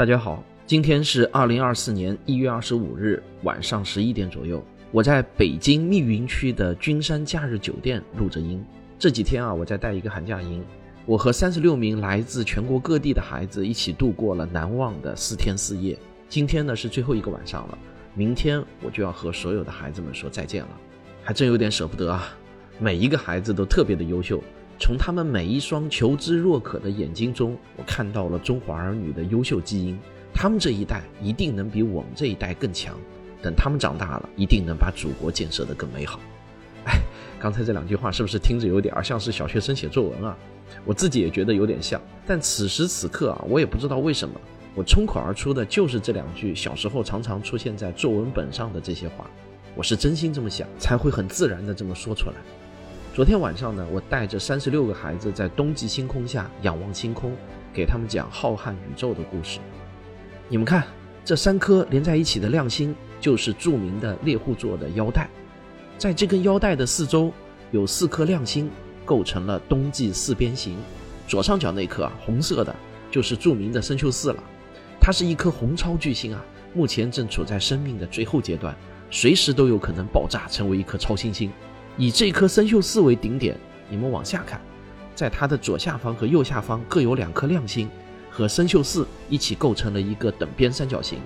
大家好，今天是二零二四年一月二十五日晚上十一点左右，我在北京密云区的君山假日酒店录着音。这几天啊，我在带一个寒假营，我和三十六名来自全国各地的孩子一起度过了难忘的四天四夜。今天呢是最后一个晚上了，明天我就要和所有的孩子们说再见了，还真有点舍不得啊。每一个孩子都特别的优秀。从他们每一双求知若渴的眼睛中，我看到了中华儿女的优秀基因。他们这一代一定能比我们这一代更强。等他们长大了，一定能把祖国建设得更美好。哎，刚才这两句话是不是听着有点像是小学生写作文啊？我自己也觉得有点像。但此时此刻啊，我也不知道为什么，我冲口而出的就是这两句小时候常常出现在作文本上的这些话。我是真心这么想，才会很自然的这么说出来。昨天晚上呢，我带着三十六个孩子在冬季星空下仰望星空，给他们讲浩瀚宇宙的故事。你们看，这三颗连在一起的亮星，就是著名的猎户座的腰带。在这根腰带的四周，有四颗亮星，构成了冬季四边形。左上角那颗啊，红色的，就是著名的参宿四了。它是一颗红超巨星啊，目前正处在生命的最后阶段，随时都有可能爆炸成为一颗超新星。以这颗参宿四为顶点，你们往下看，在它的左下方和右下方各有两颗亮星，和参宿四一起构成了一个等边三角形。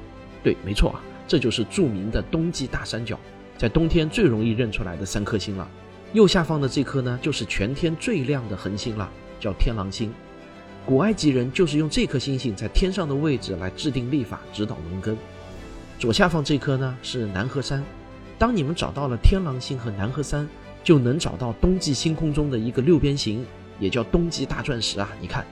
对，没错啊，这就是著名的冬季大三角，在冬天最容易认出来的三颗星了。右下方的这颗呢，就是全天最亮的恒星了，叫天狼星。古埃及人就是用这颗星星在天上的位置来制定历法、指导农耕。左下方这颗呢，是南河山。当你们找到了天狼星和南河三。就能找到冬季星空中的一个六边形，也叫冬季大钻石啊！你看，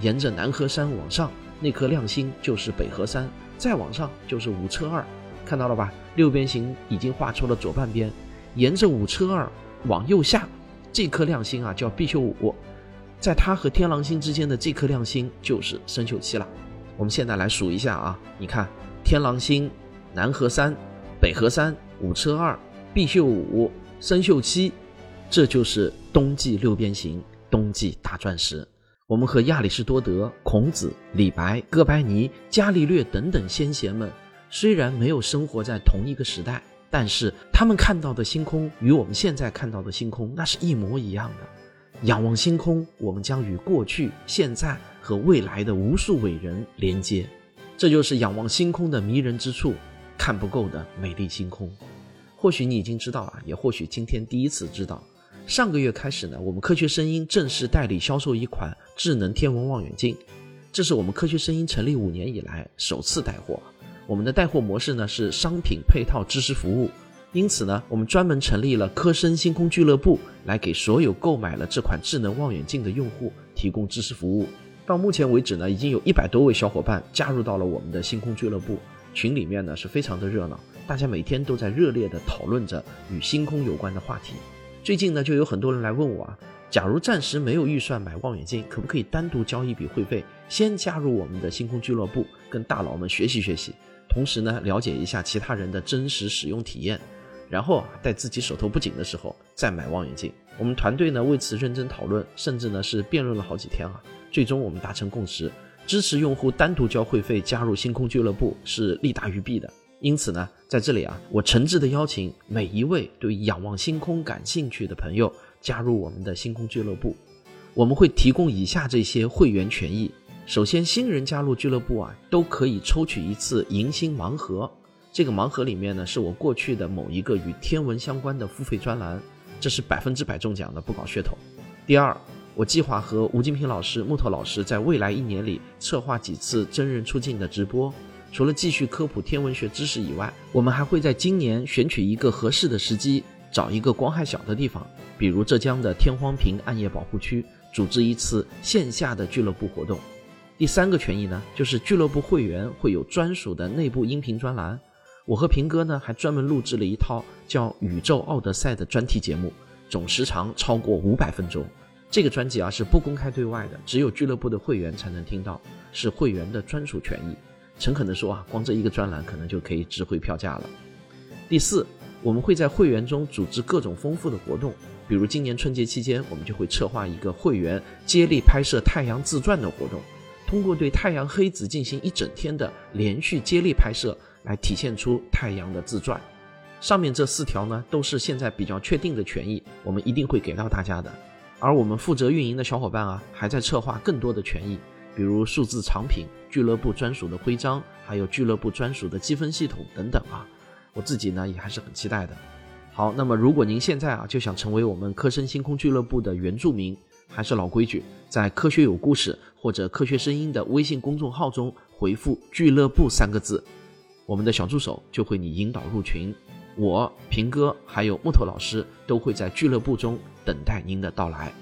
沿着南河山往上，那颗亮星就是北河三，再往上就是五车二，看到了吧？六边形已经画出了左半边，沿着五车二往右下，这颗亮星啊叫毕宿五，在它和天狼星之间的这颗亮星就是参宿七了。我们现在来数一下啊，你看，天狼星、南河三、北河三、五车二、毕宿五。参宿七，这就是冬季六边形，冬季大钻石。我们和亚里士多德、孔子、李白、哥白尼、伽利略等等先贤们，虽然没有生活在同一个时代，但是他们看到的星空与我们现在看到的星空那是一模一样的。仰望星空，我们将与过去、现在和未来的无数伟人连接。这就是仰望星空的迷人之处，看不够的美丽星空。或许你已经知道啊，也或许今天第一次知道。上个月开始呢，我们科学声音正式代理销售一款智能天文望远镜，这是我们科学声音成立五年以来首次带货。我们的带货模式呢是商品配套知识服务，因此呢，我们专门成立了科声星空俱乐部，来给所有购买了这款智能望远镜的用户提供知识服务。到目前为止呢，已经有一百多位小伙伴加入到了我们的星空俱乐部。群里面呢是非常的热闹，大家每天都在热烈的讨论着与星空有关的话题。最近呢就有很多人来问我啊，假如暂时没有预算买望远镜，可不可以单独交一笔会费，先加入我们的星空俱乐部，跟大佬们学习学习，同时呢了解一下其他人的真实使用体验，然后啊在自己手头不紧的时候再买望远镜。我们团队呢为此认真讨论，甚至呢是辩论了好几天啊，最终我们达成共识。支持用户单独交会费加入星空俱乐部是利大于弊的，因此呢，在这里啊，我诚挚的邀请每一位对仰望星空感兴趣的朋友加入我们的星空俱乐部。我们会提供以下这些会员权益：首先，新人加入俱乐部啊，都可以抽取一次迎新盲盒，这个盲盒里面呢，是我过去的某一个与天文相关的付费专栏，这是百分之百中奖的，不搞噱头。第二。我计划和吴金平老师、木头老师在未来一年里策划几次真人出镜的直播。除了继续科普天文学知识以外，我们还会在今年选取一个合适的时机，找一个光害小的地方，比如浙江的天荒坪暗夜保护区，组织一次线下的俱乐部活动。第三个权益呢，就是俱乐部会员会有专属的内部音频专栏。我和平哥呢，还专门录制了一套叫《宇宙奥德赛》的专题节目，总时长超过五百分钟。这个专辑啊是不公开对外的，只有俱乐部的会员才能听到，是会员的专属权益。诚恳地说啊，光这一个专栏可能就可以值回票价了。第四，我们会在会员中组织各种丰富的活动，比如今年春节期间，我们就会策划一个会员接力拍摄太阳自传的活动。通过对太阳黑子进行一整天的连续接力拍摄，来体现出太阳的自转。上面这四条呢，都是现在比较确定的权益，我们一定会给到大家的。而我们负责运营的小伙伴啊，还在策划更多的权益，比如数字藏品、俱乐部专属的徽章，还有俱乐部专属的积分系统等等啊。我自己呢，也还是很期待的。好，那么如果您现在啊就想成为我们科生星空俱乐部的原住民，还是老规矩，在“科学有故事”或者“科学声音”的微信公众号中回复“俱乐部”三个字，我们的小助手就会你引导入群，我平哥还有木头老师都会在俱乐部中等待您的到来。